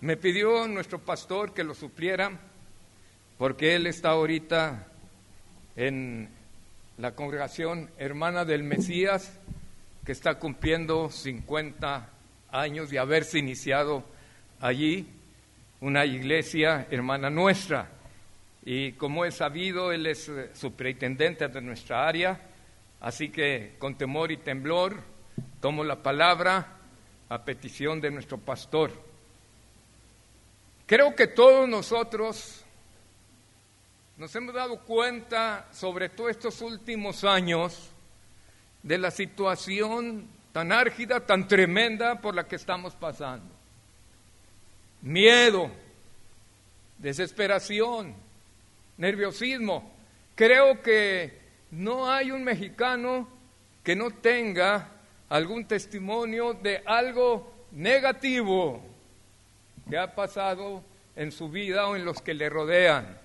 Me pidió nuestro pastor que lo supliera porque él está ahorita en la congregación hermana del Mesías que está cumpliendo 50 años de haberse iniciado allí una iglesia hermana nuestra. Y como es sabido, él es eh, superintendente de nuestra área, así que con temor y temblor tomo la palabra a petición de nuestro pastor. Creo que todos nosotros nos hemos dado cuenta, sobre todo estos últimos años, de la situación tan árgida, tan tremenda por la que estamos pasando. Miedo, desesperación, nerviosismo. Creo que no hay un mexicano que no tenga algún testimonio de algo negativo que ha pasado en su vida o en los que le rodean.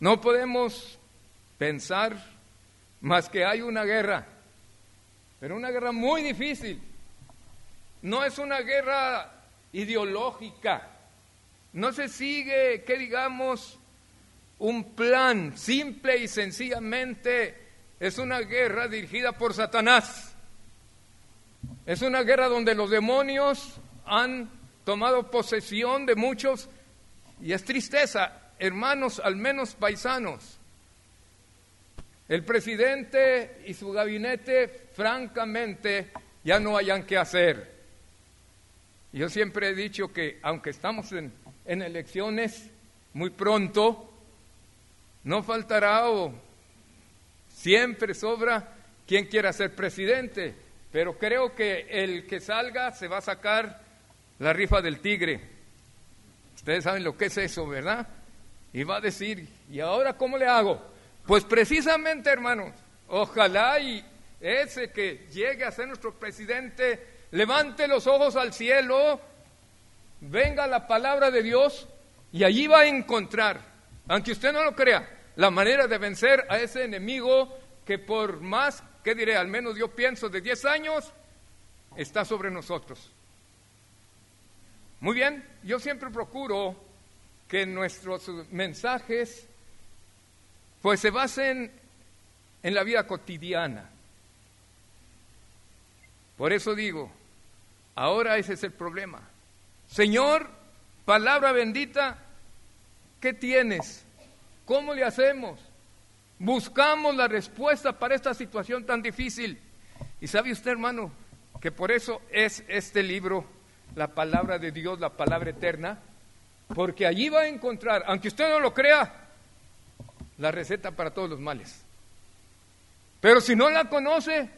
No podemos pensar más que hay una guerra, pero una guerra muy difícil. No es una guerra ideológica, no se sigue, que digamos, un plan simple y sencillamente es una guerra dirigida por Satanás. Es una guerra donde los demonios han tomado posesión de muchos y es tristeza, hermanos, al menos paisanos. El presidente y su gabinete, francamente, ya no hayan que hacer. Yo siempre he dicho que aunque estamos en, en elecciones muy pronto, no faltará o siempre sobra quien quiera ser presidente, pero creo que el que salga se va a sacar la rifa del tigre. Ustedes saben lo que es eso, ¿verdad? Y va a decir, ¿y ahora cómo le hago? Pues precisamente, hermanos, ojalá y ese que llegue a ser nuestro presidente levante los ojos al cielo, venga la palabra de Dios y allí va a encontrar, aunque usted no lo crea, la manera de vencer a ese enemigo que por más, ¿qué diré? Al menos yo pienso de 10 años, está sobre nosotros. Muy bien, yo siempre procuro que nuestros mensajes pues se basen en la vida cotidiana. Por eso digo, ahora ese es el problema. Señor, palabra bendita, ¿qué tienes? ¿Cómo le hacemos? Buscamos la respuesta para esta situación tan difícil. Y sabe usted, hermano, que por eso es este libro, la palabra de Dios, la palabra eterna, porque allí va a encontrar, aunque usted no lo crea, la receta para todos los males. Pero si no la conoce,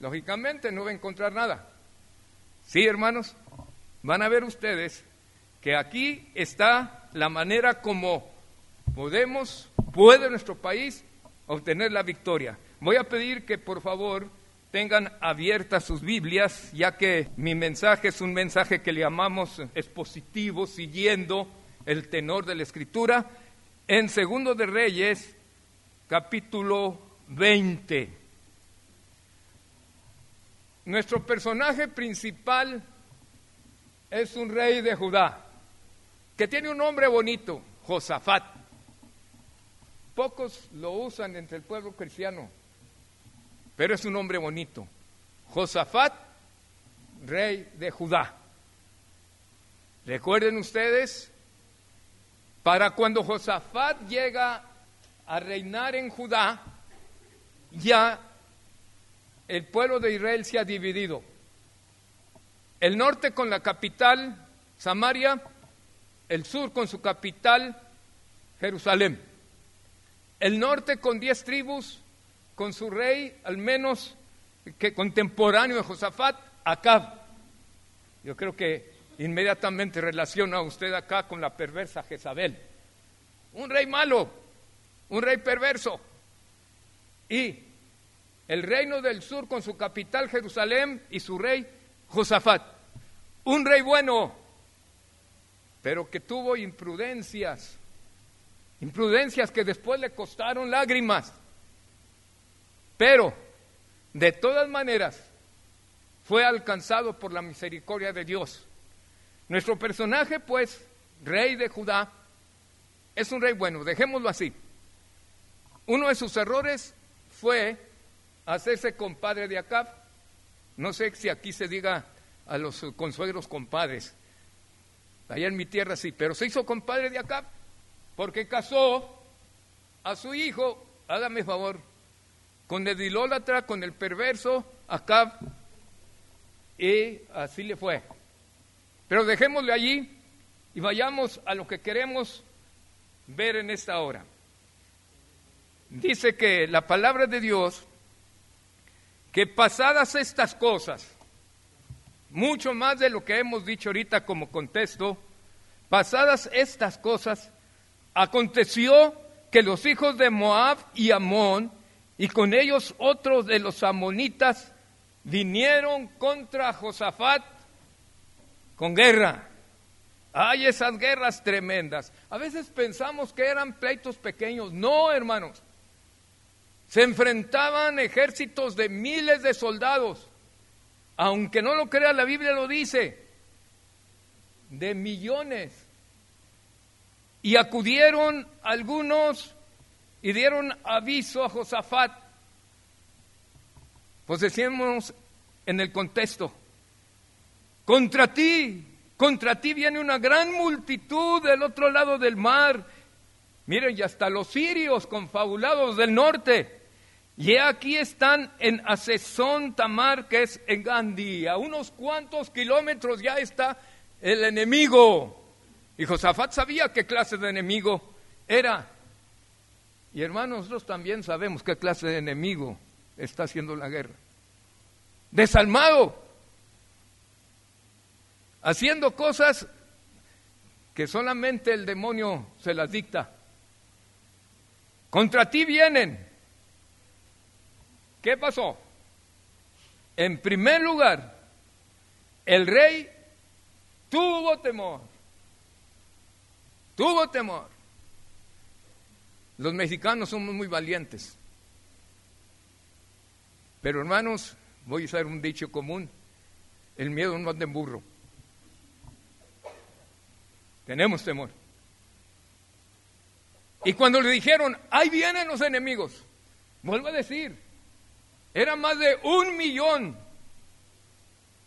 lógicamente no va a encontrar nada. Sí, hermanos, van a ver ustedes que aquí está la manera como podemos, puede nuestro país obtener la victoria. Voy a pedir que por favor tengan abiertas sus Biblias, ya que mi mensaje es un mensaje que le llamamos expositivo, siguiendo el tenor de la Escritura, en Segundo de Reyes, capítulo 20. Nuestro personaje principal es un rey de Judá, que tiene un nombre bonito, Josafat. Pocos lo usan entre el pueblo cristiano pero es un nombre bonito. Josafat, rey de Judá. Recuerden ustedes, para cuando Josafat llega a reinar en Judá, ya el pueblo de Israel se ha dividido. El norte con la capital, Samaria, el sur con su capital, Jerusalén. El norte con diez tribus, con su rey, al menos que contemporáneo de Josafat, Acab. Yo creo que inmediatamente relaciona a usted acá con la perversa Jezabel. Un rey malo, un rey perverso. Y el reino del sur con su capital Jerusalén y su rey Josafat. Un rey bueno, pero que tuvo imprudencias, imprudencias que después le costaron lágrimas. Pero, de todas maneras, fue alcanzado por la misericordia de Dios. Nuestro personaje, pues, rey de Judá, es un rey bueno, dejémoslo así. Uno de sus errores fue hacerse compadre de Acab. No sé si aquí se diga a los consuegros compadres. Allá en mi tierra sí, pero se hizo compadre de Acab porque casó a su hijo, hágame favor, con el idólatra, con el perverso Acab, y así le fue. Pero dejémosle allí y vayamos a lo que queremos ver en esta hora. Dice que la palabra de Dios, que pasadas estas cosas, mucho más de lo que hemos dicho ahorita como contexto, pasadas estas cosas, aconteció que los hijos de Moab y Amón, y con ellos otros de los amonitas, vinieron contra Josafat con guerra. Hay esas guerras tremendas. A veces pensamos que eran pleitos pequeños. No, hermanos. Se enfrentaban ejércitos de miles de soldados. Aunque no lo crea, la Biblia lo dice. De millones. Y acudieron algunos y dieron aviso a Josafat. Pues decíamos en el contexto, contra ti, contra ti viene una gran multitud del otro lado del mar. Miren, y hasta los sirios confabulados del norte. Y aquí están en Asesón Tamar, que es en Gandhi. A unos cuantos kilómetros ya está el enemigo. Y Josafat sabía qué clase de enemigo era. Y hermanos, nosotros también sabemos qué clase de enemigo está haciendo la guerra. Desalmado, haciendo cosas que solamente el demonio se las dicta. Contra ti vienen. ¿Qué pasó? En primer lugar, el rey tuvo temor. Tuvo temor. Los mexicanos somos muy valientes. Pero hermanos, voy a usar un dicho común. El miedo no anda en burro. Tenemos temor. Y cuando le dijeron, ahí vienen los enemigos, vuelvo a decir, eran más de un millón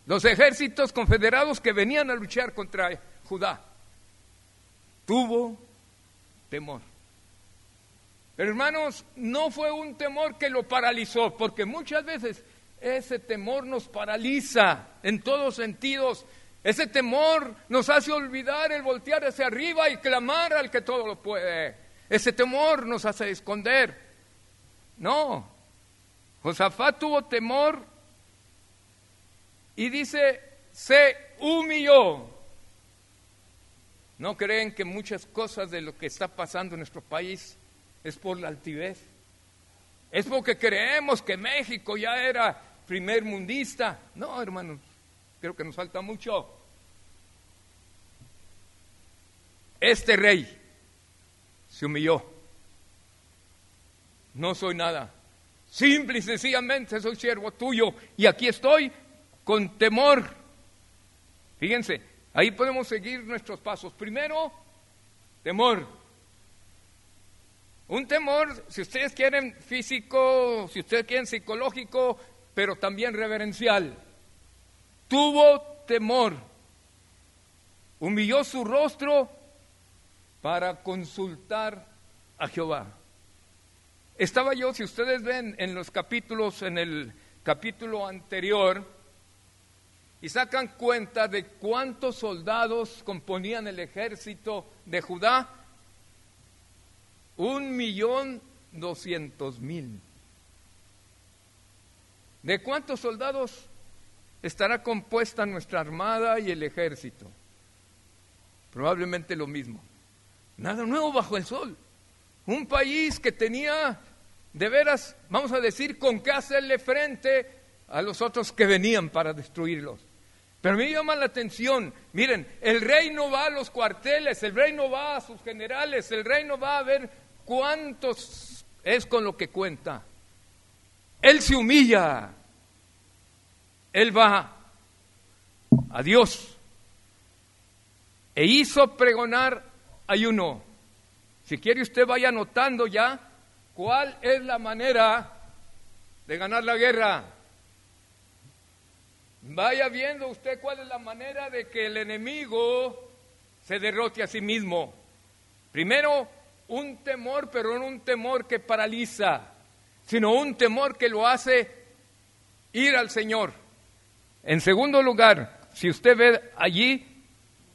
los ejércitos confederados que venían a luchar contra Judá. Tuvo temor. Hermanos, no fue un temor que lo paralizó, porque muchas veces ese temor nos paraliza en todos sentidos ese temor nos hace olvidar el voltear hacia arriba y clamar al que todo lo puede. Ese temor nos hace esconder. No. Josafat tuvo temor y dice, se humilló. ¿No creen que muchas cosas de lo que está pasando en nuestro país es por la altivez? Es porque creemos que México ya era primer mundista. No, hermanos, creo que nos falta mucho. Este rey se humilló. No soy nada. Simple y sencillamente soy siervo tuyo y aquí estoy con temor. Fíjense, ahí podemos seguir nuestros pasos. Primero, temor. Un temor, si ustedes quieren físico, si ustedes quieren psicológico, pero también reverencial. Tuvo temor. Humilló su rostro para consultar a Jehová. Estaba yo, si ustedes ven en los capítulos, en el capítulo anterior, y sacan cuenta de cuántos soldados componían el ejército de Judá, un millón doscientos mil. ¿De cuántos soldados estará compuesta nuestra armada y el ejército? Probablemente lo mismo. Nada nuevo bajo el sol. Un país que tenía, de veras, vamos a decir, con qué hacerle frente a los otros que venían para destruirlos. Pero me llama la atención, miren, el rey no va a los cuarteles, el rey no va a sus generales, el rey no va a ver cuántos es con lo que cuenta. Él se humilla, él va a Dios e hizo pregonar ayuno. Si quiere usted vaya anotando ya cuál es la manera de ganar la guerra. Vaya viendo usted cuál es la manera de que el enemigo se derrote a sí mismo. Primero, un temor, pero no un temor que paraliza, sino un temor que lo hace ir al Señor. En segundo lugar, si usted ve allí,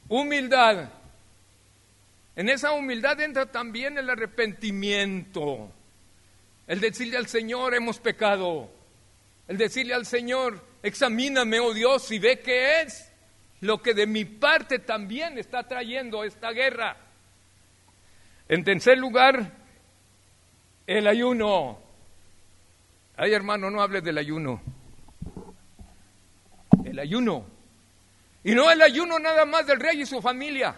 humildad. En esa humildad entra también el arrepentimiento. El decirle al Señor, hemos pecado. El decirle al Señor, examíname, oh Dios, y ve qué es lo que de mi parte también está trayendo esta guerra. En tercer lugar, el ayuno. Ay, hermano, no hables del ayuno. El ayuno. Y no el ayuno nada más del rey y su familia.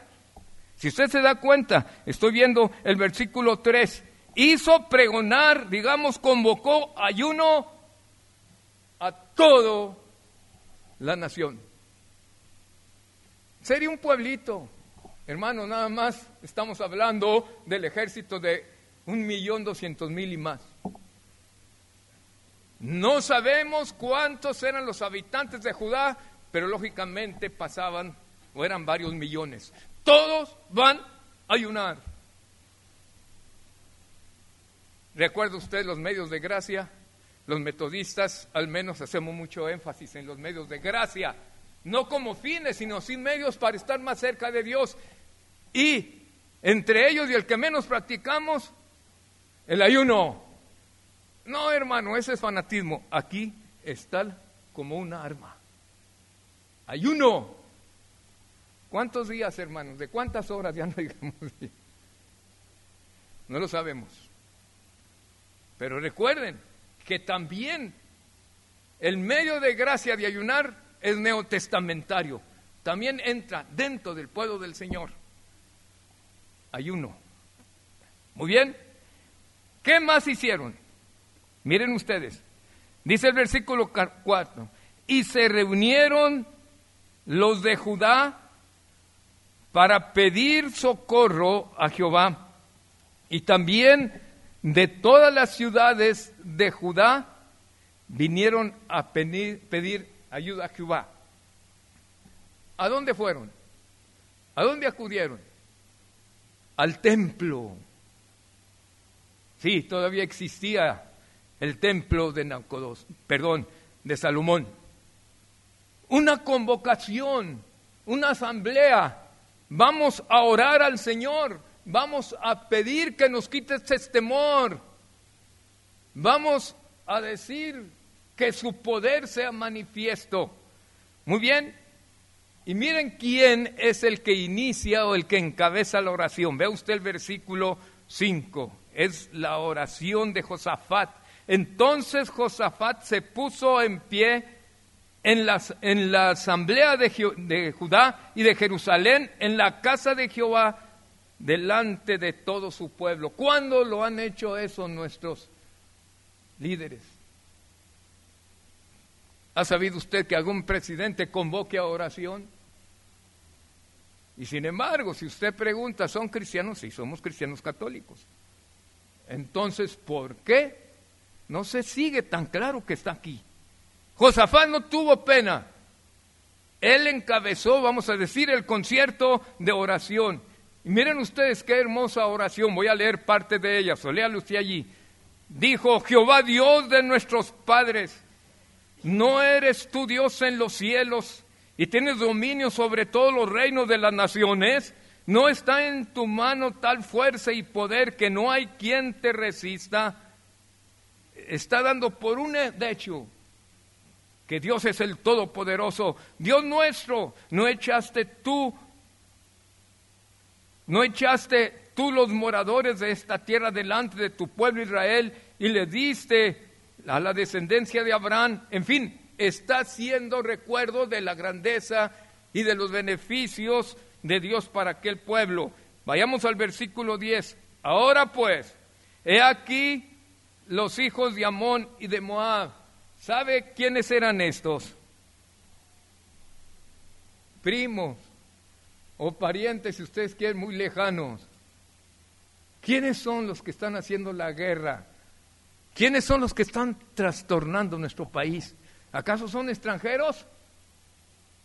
Si usted se da cuenta, estoy viendo el versículo 3, hizo pregonar, digamos, convocó ayuno a toda la nación. Sería un pueblito, hermano, nada más estamos hablando del ejército de un millón doscientos mil y más. No sabemos cuántos eran los habitantes de Judá, pero lógicamente pasaban o eran varios millones. Todos van a ayunar. ¿Recuerda usted los medios de gracia? Los metodistas al menos hacemos mucho énfasis en los medios de gracia, no como fines, sino sin medios para estar más cerca de Dios. Y entre ellos y el que menos practicamos, el ayuno. No, hermano, ese es fanatismo. Aquí está como una arma. Ayuno. ¿Cuántos días, hermanos? ¿De cuántas horas? Ya no digamos. No lo sabemos. Pero recuerden que también el medio de gracia de ayunar es neotestamentario. También entra dentro del pueblo del Señor. Ayuno. Muy bien. ¿Qué más hicieron? Miren ustedes. Dice el versículo 4. Y se reunieron los de Judá para pedir socorro a Jehová. Y también de todas las ciudades de Judá vinieron a pedir, ayuda a Jehová. ¿A dónde fueron? ¿A dónde acudieron? Al templo. Sí, todavía existía el templo de Naucodos, perdón, de Salomón. Una convocación, una asamblea Vamos a orar al Señor. Vamos a pedir que nos quite este temor. Vamos a decir que su poder sea manifiesto. Muy bien. Y miren quién es el que inicia o el que encabeza la oración. Vea usted el versículo 5. Es la oración de Josafat. Entonces Josafat se puso en pie en la, en la asamblea de, de Judá y de Jerusalén, en la casa de Jehová, delante de todo su pueblo. ¿Cuándo lo han hecho eso nuestros líderes? ¿Ha sabido usted que algún presidente convoque a oración? Y sin embargo, si usted pregunta, ¿son cristianos? Sí, somos cristianos católicos. Entonces, ¿por qué no se sigue tan claro que está aquí? Josafat no tuvo pena. Él encabezó, vamos a decir, el concierto de oración. Y miren ustedes qué hermosa oración. Voy a leer parte de ella. So, usted allí. Dijo, Jehová Dios de nuestros padres, ¿no eres tú Dios en los cielos y tienes dominio sobre todos los reinos de las naciones? ¿No está en tu mano tal fuerza y poder que no hay quien te resista? Está dando por un hecho que Dios es el Todopoderoso, Dios nuestro, no echaste tú, no echaste tú los moradores de esta tierra delante de tu pueblo Israel y le diste a la descendencia de Abraham, en fin, está haciendo recuerdo de la grandeza y de los beneficios de Dios para aquel pueblo. Vayamos al versículo 10. Ahora pues, he aquí los hijos de Amón y de Moab ¿Sabe quiénes eran estos? Primos o parientes, si ustedes quieren, muy lejanos. ¿Quiénes son los que están haciendo la guerra? ¿Quiénes son los que están trastornando nuestro país? ¿Acaso son extranjeros?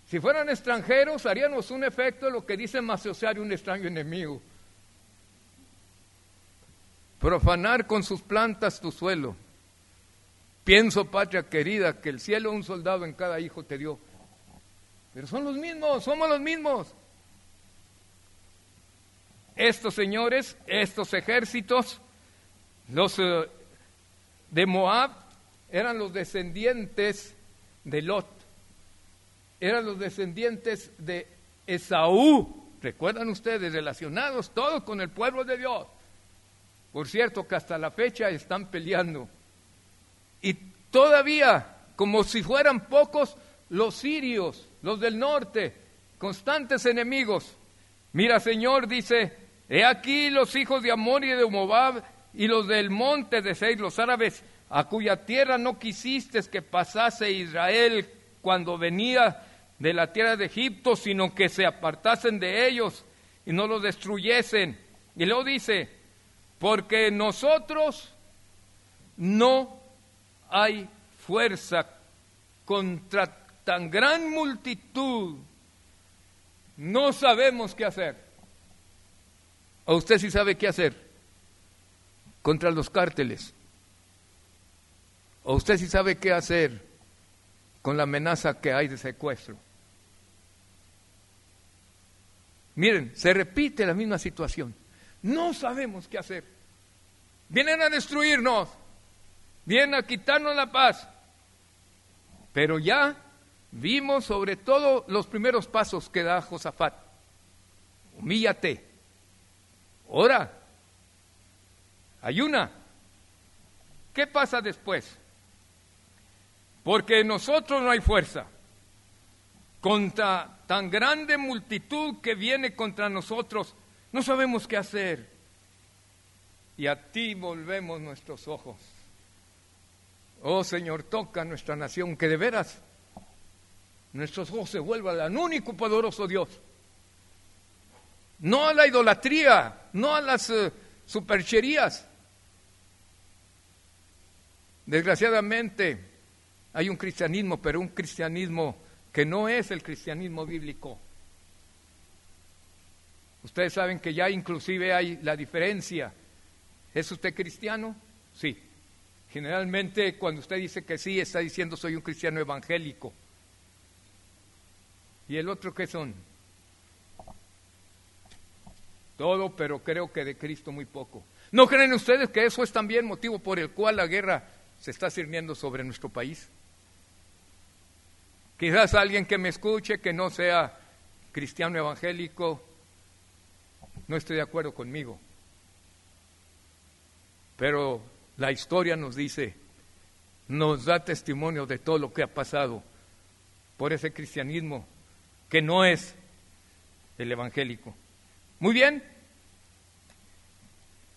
Si fueran extranjeros, haríamos un efecto de lo que dice Maceosiario, un extraño enemigo. Profanar con sus plantas tu suelo. Pienso, patria querida, que el cielo un soldado en cada hijo te dio. Pero son los mismos, somos los mismos. Estos señores, estos ejércitos, los eh, de Moab, eran los descendientes de Lot, eran los descendientes de Esaú. ¿Recuerdan ustedes? Relacionados todos con el pueblo de Dios. Por cierto, que hasta la fecha están peleando. Y todavía, como si fueran pocos, los sirios, los del norte, constantes enemigos. Mira, Señor, dice, he aquí los hijos de Amor y de Moab y los del monte de Seir, los árabes, a cuya tierra no quisiste que pasase Israel cuando venía de la tierra de Egipto, sino que se apartasen de ellos y no los destruyesen. Y luego dice, porque nosotros no hay fuerza contra tan gran multitud, no sabemos qué hacer. ¿O usted sí sabe qué hacer contra los cárteles? ¿O usted sí sabe qué hacer con la amenaza que hay de secuestro? Miren, se repite la misma situación. No sabemos qué hacer. Vienen a destruirnos, vienen a quitarnos la paz. Pero ya vimos sobre todo los primeros pasos que da Josafat. Humíllate, ora, ayuna. ¿Qué pasa después? Porque nosotros no hay fuerza contra tan grande multitud que viene contra nosotros no sabemos qué hacer. Y a ti volvemos nuestros ojos. Oh Señor, toca nuestra nación, que de veras nuestros ojos se vuelvan al único poderoso Dios. No a la idolatría, no a las eh, supercherías. Desgraciadamente hay un cristianismo, pero un cristianismo que no es el cristianismo bíblico. Ustedes saben que ya inclusive hay la diferencia. ¿Es usted cristiano? Sí. Generalmente cuando usted dice que sí, está diciendo soy un cristiano evangélico. ¿Y el otro qué son? Todo, pero creo que de Cristo muy poco. ¿No creen ustedes que eso es también motivo por el cual la guerra se está sirviendo sobre nuestro país? Quizás alguien que me escuche que no sea cristiano evangélico no estoy de acuerdo conmigo. Pero la historia nos dice, nos da testimonio de todo lo que ha pasado por ese cristianismo que no es el evangélico. Muy bien.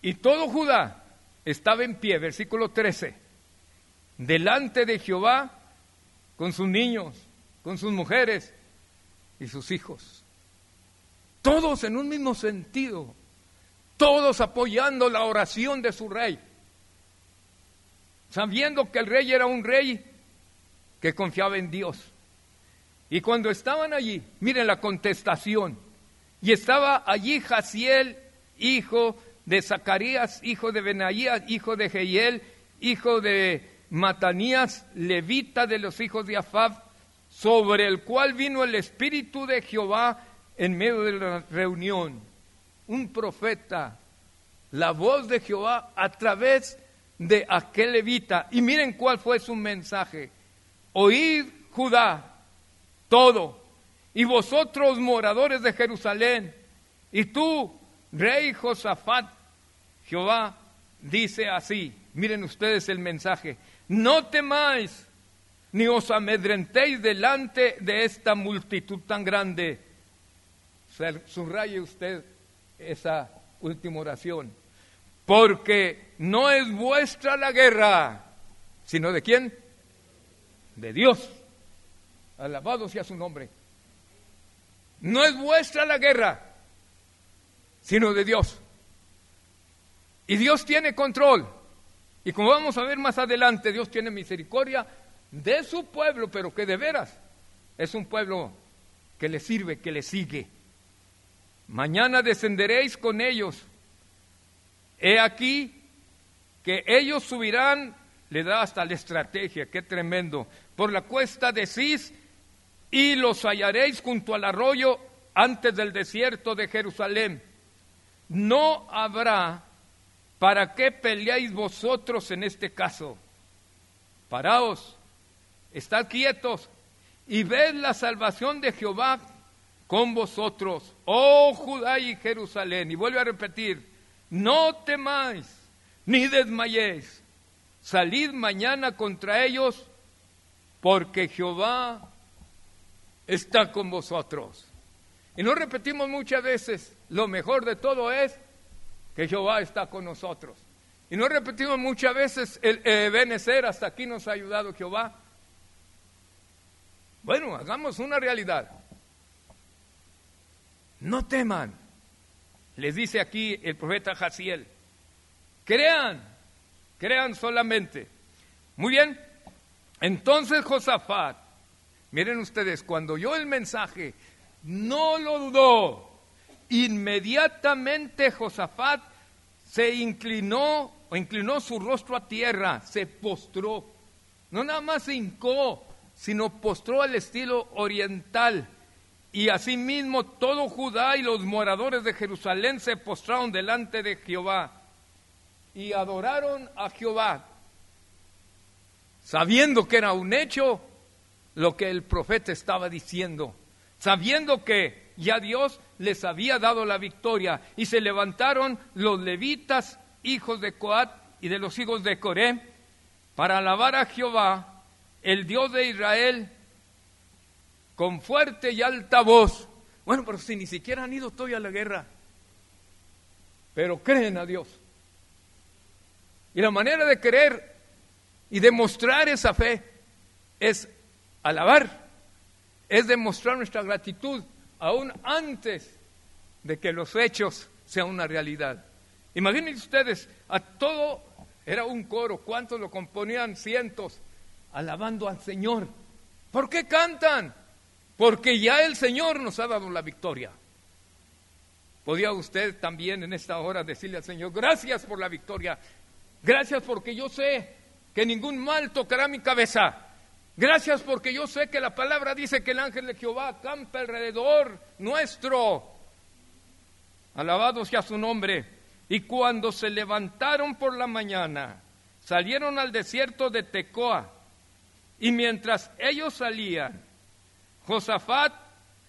Y todo Judá estaba en pie, versículo 13, delante de Jehová con sus niños, con sus mujeres y sus hijos todos en un mismo sentido, todos apoyando la oración de su rey, sabiendo que el rey era un rey que confiaba en Dios. Y cuando estaban allí, miren la contestación, y estaba allí Jaciel, hijo de Zacarías, hijo de Benaías, hijo de Jehiel, hijo de Matanías, levita de los hijos de Afab, sobre el cual vino el Espíritu de Jehová en medio de la reunión, un profeta, la voz de Jehová a través de aquel levita. Y miren cuál fue su mensaje. Oíd Judá, todo, y vosotros moradores de Jerusalén, y tú, rey Josafat, Jehová dice así, miren ustedes el mensaje, no temáis ni os amedrentéis delante de esta multitud tan grande Subraye usted esa última oración. Porque no es vuestra la guerra, sino de quién? De Dios. Alabado sea su nombre. No es vuestra la guerra, sino de Dios. Y Dios tiene control. Y como vamos a ver más adelante, Dios tiene misericordia de su pueblo, pero que de veras es un pueblo que le sirve, que le sigue. Mañana descenderéis con ellos. He aquí que ellos subirán, le da hasta la estrategia, qué tremendo, por la cuesta de Cis y los hallaréis junto al arroyo antes del desierto de Jerusalén. No habrá para qué peleáis vosotros en este caso. Paraos, estad quietos y ved la salvación de Jehová con vosotros, oh Judá y Jerusalén. Y vuelve a repetir, no temáis ni desmayéis, salid mañana contra ellos, porque Jehová está con vosotros. Y no repetimos muchas veces, lo mejor de todo es que Jehová está con nosotros. Y no repetimos muchas veces, el eh, hasta aquí nos ha ayudado Jehová. Bueno, hagamos una realidad. No teman, les dice aquí el profeta Jaciel. Crean, crean solamente. Muy bien, entonces Josafat, miren ustedes, cuando oyó el mensaje, no lo dudó. Inmediatamente Josafat se inclinó o inclinó su rostro a tierra, se postró. No nada más se hincó, sino postró al estilo oriental. Y asimismo todo Judá y los moradores de Jerusalén se postraron delante de Jehová y adoraron a Jehová, sabiendo que era un hecho lo que el profeta estaba diciendo, sabiendo que ya Dios les había dado la victoria y se levantaron los levitas, hijos de Coat y de los hijos de Coré, para alabar a Jehová el Dios de Israel con fuerte y alta voz. Bueno, pero si ni siquiera han ido todavía a la guerra, pero creen a Dios. Y la manera de creer y demostrar esa fe es alabar, es demostrar nuestra gratitud aún antes de que los hechos sean una realidad. Imaginen ustedes, a todo era un coro, ¿cuántos lo componían? Cientos alabando al Señor. ¿Por qué cantan? Porque ya el Señor nos ha dado la victoria. ¿Podía usted también en esta hora decirle al Señor, gracias por la victoria? Gracias porque yo sé que ningún mal tocará mi cabeza. Gracias porque yo sé que la palabra dice que el ángel de Jehová campa alrededor nuestro. Alabado sea su nombre. Y cuando se levantaron por la mañana, salieron al desierto de Tecoa y mientras ellos salían, Josafat,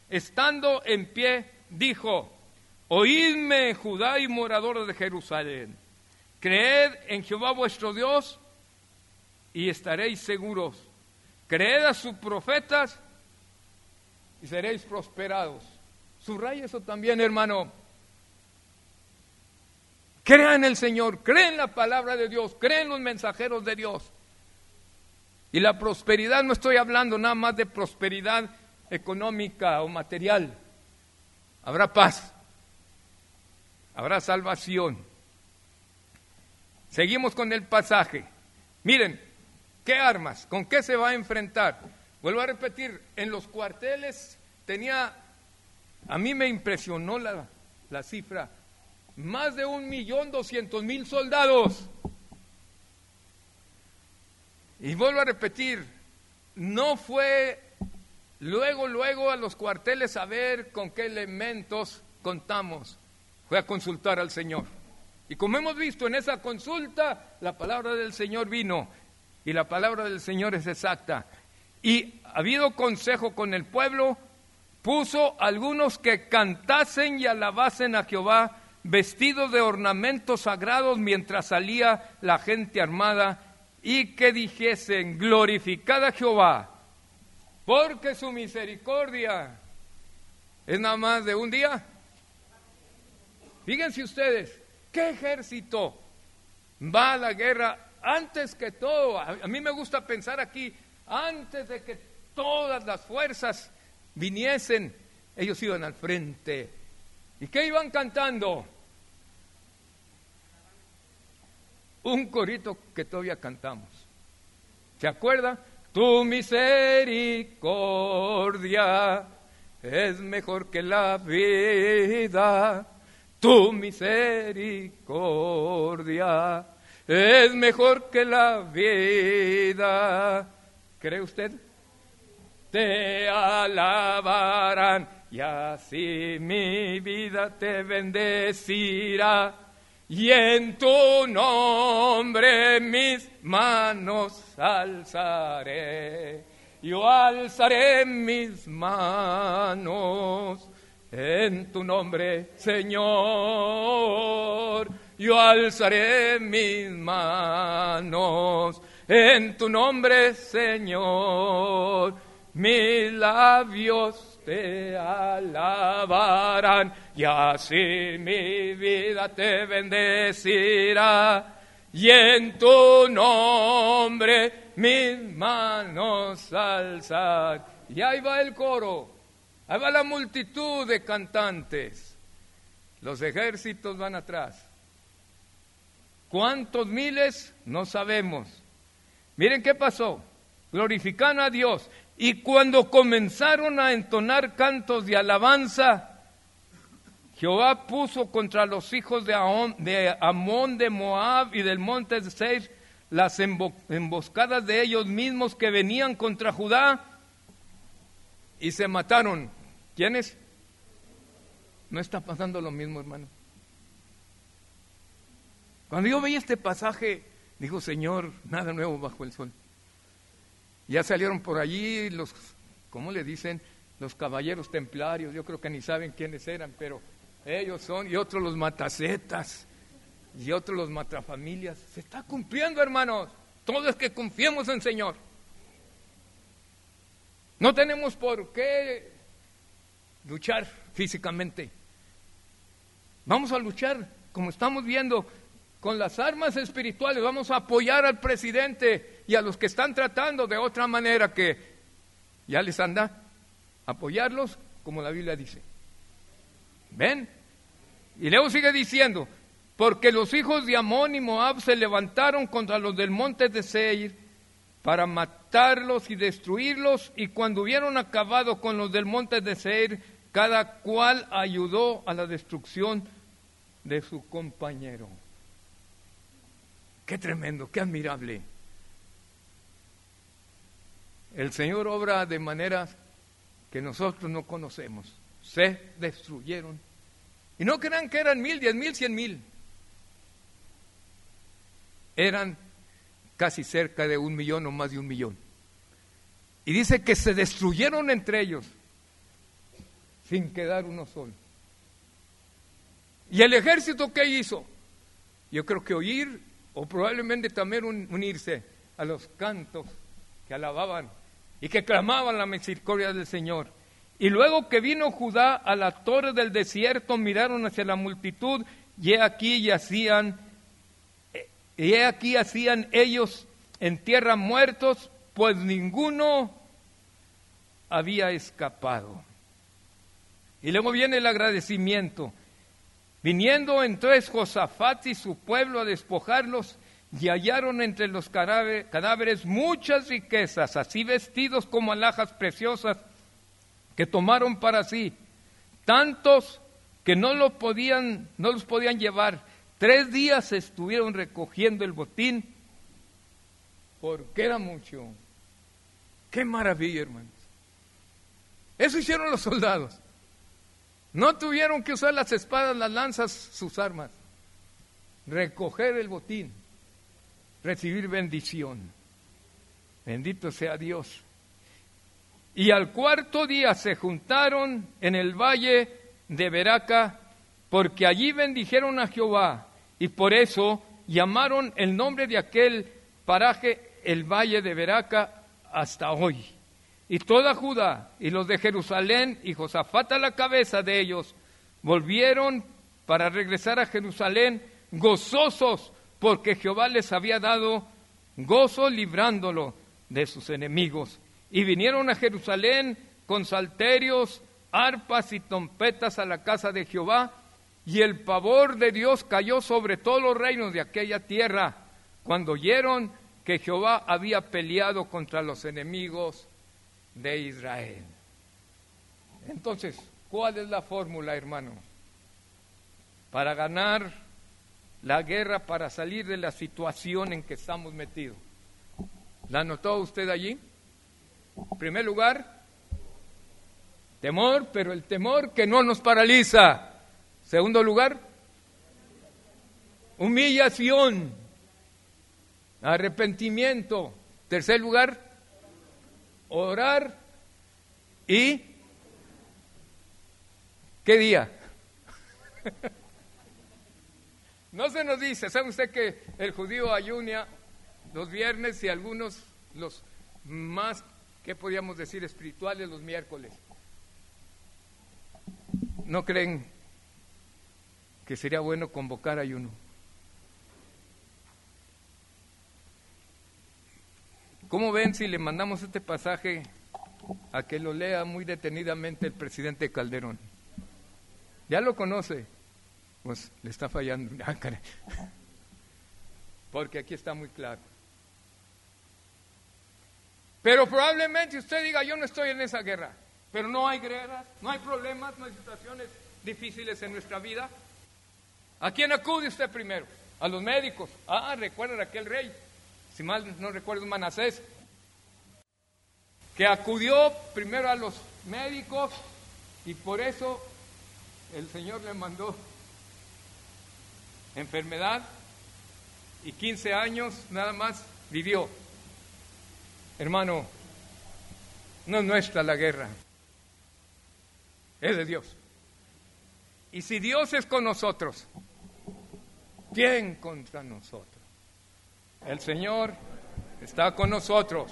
estando en pie, dijo, Oídme, Judá y moradores de Jerusalén, creed en Jehová vuestro Dios y estaréis seguros. Creed a sus profetas y seréis prosperados. Subraya eso también, hermano. Crea en el Señor, cree en la palabra de Dios, cree en los mensajeros de Dios. Y la prosperidad no estoy hablando nada más de prosperidad económica o material. Habrá paz, habrá salvación. Seguimos con el pasaje. Miren, ¿qué armas? ¿Con qué se va a enfrentar? Vuelvo a repetir, en los cuarteles tenía, a mí me impresionó la, la cifra, más de un millón doscientos mil soldados. Y vuelvo a repetir, no fue luego, luego a los cuarteles a ver con qué elementos contamos, fue a consultar al Señor. Y como hemos visto en esa consulta, la palabra del Señor vino y la palabra del Señor es exacta. Y ha habido consejo con el pueblo, puso algunos que cantasen y alabasen a Jehová vestidos de ornamentos sagrados mientras salía la gente armada y que dijesen, glorificada Jehová, porque su misericordia es nada más de un día. Fíjense ustedes, ¿qué ejército va a la guerra antes que todo? A, mí me gusta pensar aquí, antes de que todas las fuerzas viniesen, ellos iban al frente. ¿Y qué iban cantando? Un corito que todavía cantamos. ¿Se acuerda? Tu misericordia es mejor que la vida. Tu misericordia es mejor que la vida. ¿Cree usted? Te alabarán y así mi vida te bendecirá. Y en tu nombre mis manos alzaré. Yo alzaré mis manos en tu nombre, Señor. Yo alzaré mis manos en tu nombre, Señor. Mis labios te alabarán y así mi vida te bendecirá. Y en tu nombre mis manos alzar. Y ahí va el coro, ahí va la multitud de cantantes. Los ejércitos van atrás. ¿Cuántos miles? No sabemos. Miren qué pasó. Glorifican a Dios. Y cuando comenzaron a entonar cantos de alabanza, Jehová puso contra los hijos de, Amón, de Moab y del monte de Seir las emboscadas de ellos mismos que venían contra Judá y se mataron. ¿Quiénes? No está pasando lo mismo, hermano. Cuando yo veía este pasaje, dijo, Señor, nada nuevo bajo el sol. Ya salieron por allí los, ¿cómo le dicen? Los caballeros templarios, yo creo que ni saben quiénes eran, pero ellos son, y otros los matacetas, y otros los matafamilias. Se está cumpliendo, hermanos. Todo es que confiemos en Señor. No tenemos por qué luchar físicamente. Vamos a luchar, como estamos viendo, con las armas espirituales. Vamos a apoyar al presidente y a los que están tratando de otra manera que ya les anda. Apoyarlos como la Biblia dice. ¿Ven? Y luego sigue diciendo, porque los hijos de Amón y Moab se levantaron contra los del monte de Seir para matarlos y destruirlos, y cuando hubieron acabado con los del monte de Seir, cada cual ayudó a la destrucción de su compañero. Qué tremendo, qué admirable. El Señor obra de maneras que nosotros no conocemos. Se destruyeron y no crean que eran mil, diez mil, cien mil. Eran casi cerca de un millón o más de un millón. Y dice que se destruyeron entre ellos sin quedar uno solo. ¿Y el ejército qué hizo? Yo creo que oír o probablemente también unirse a los cantos que alababan y que clamaban la misericordia del Señor. Y luego que vino Judá a la torre del desierto, miraron hacia la multitud, y aquí yacían, y aquí hacían ellos en tierra muertos, pues ninguno había escapado. Y luego viene el agradecimiento. Viniendo entonces Josafat y su pueblo a despojarlos, y hallaron entre los cadáveres muchas riquezas, así vestidos como alhajas preciosas, que tomaron para sí, tantos que no, lo podían, no los podían llevar. Tres días estuvieron recogiendo el botín porque era mucho. Qué maravilla, hermanos. Eso hicieron los soldados. No tuvieron que usar las espadas, las lanzas, sus armas. Recoger el botín, recibir bendición. Bendito sea Dios. Y al cuarto día se juntaron en el valle de Beraca, porque allí bendijeron a Jehová, y por eso llamaron el nombre de aquel paraje el valle de Beraca hasta hoy. Y toda Judá y los de Jerusalén y Josafat a la cabeza de ellos volvieron para regresar a Jerusalén gozosos porque Jehová les había dado gozo librándolo de sus enemigos. Y vinieron a Jerusalén con salterios, arpas y trompetas a la casa de Jehová, y el pavor de Dios cayó sobre todos los reinos de aquella tierra, cuando oyeron que Jehová había peleado contra los enemigos de Israel. Entonces, ¿cuál es la fórmula, hermano? Para ganar la guerra, para salir de la situación en que estamos metidos. ¿La notó usted allí? En primer lugar, temor, pero el temor que no nos paraliza. Segundo lugar, humillación, arrepentimiento. Tercer lugar, orar y ¿qué día? no se nos dice, ¿sabe usted que el judío ayunia los viernes y algunos los más, ¿qué podríamos decir? espirituales los miércoles? ¿No creen que sería bueno convocar ayuno? ¿Cómo ven si le mandamos este pasaje a que lo lea muy detenidamente el presidente Calderón? Ya lo conoce. Pues le está fallando. Ah, Porque aquí está muy claro. Pero probablemente usted diga, yo no estoy en esa guerra. Pero no hay guerras, no hay problemas, no hay situaciones difíciles en nuestra vida. ¿A quién acude usted primero? A los médicos. Ah, recuerda aquel rey si mal no recuerdo, Manasés, que acudió primero a los médicos y por eso el Señor le mandó enfermedad y 15 años nada más vivió. Hermano, no es nuestra la guerra, es de Dios. Y si Dios es con nosotros, ¿quién contra nosotros? El Señor está con nosotros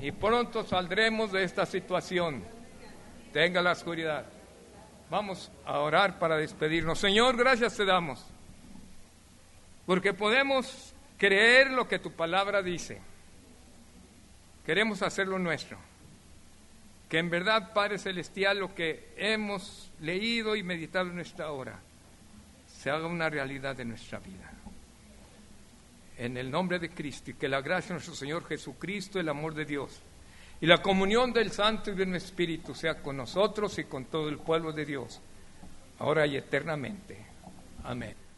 y pronto saldremos de esta situación. Tenga la oscuridad. Vamos a orar para despedirnos. Señor, gracias te damos, porque podemos creer lo que tu palabra dice. Queremos hacerlo nuestro. Que en verdad, Padre Celestial, lo que hemos leído y meditado en esta hora se haga una realidad de nuestra vida en el nombre de Cristo y que la gracia de nuestro Señor Jesucristo, el amor de Dios y la comunión del Santo y del Espíritu sea con nosotros y con todo el pueblo de Dios, ahora y eternamente. Amén.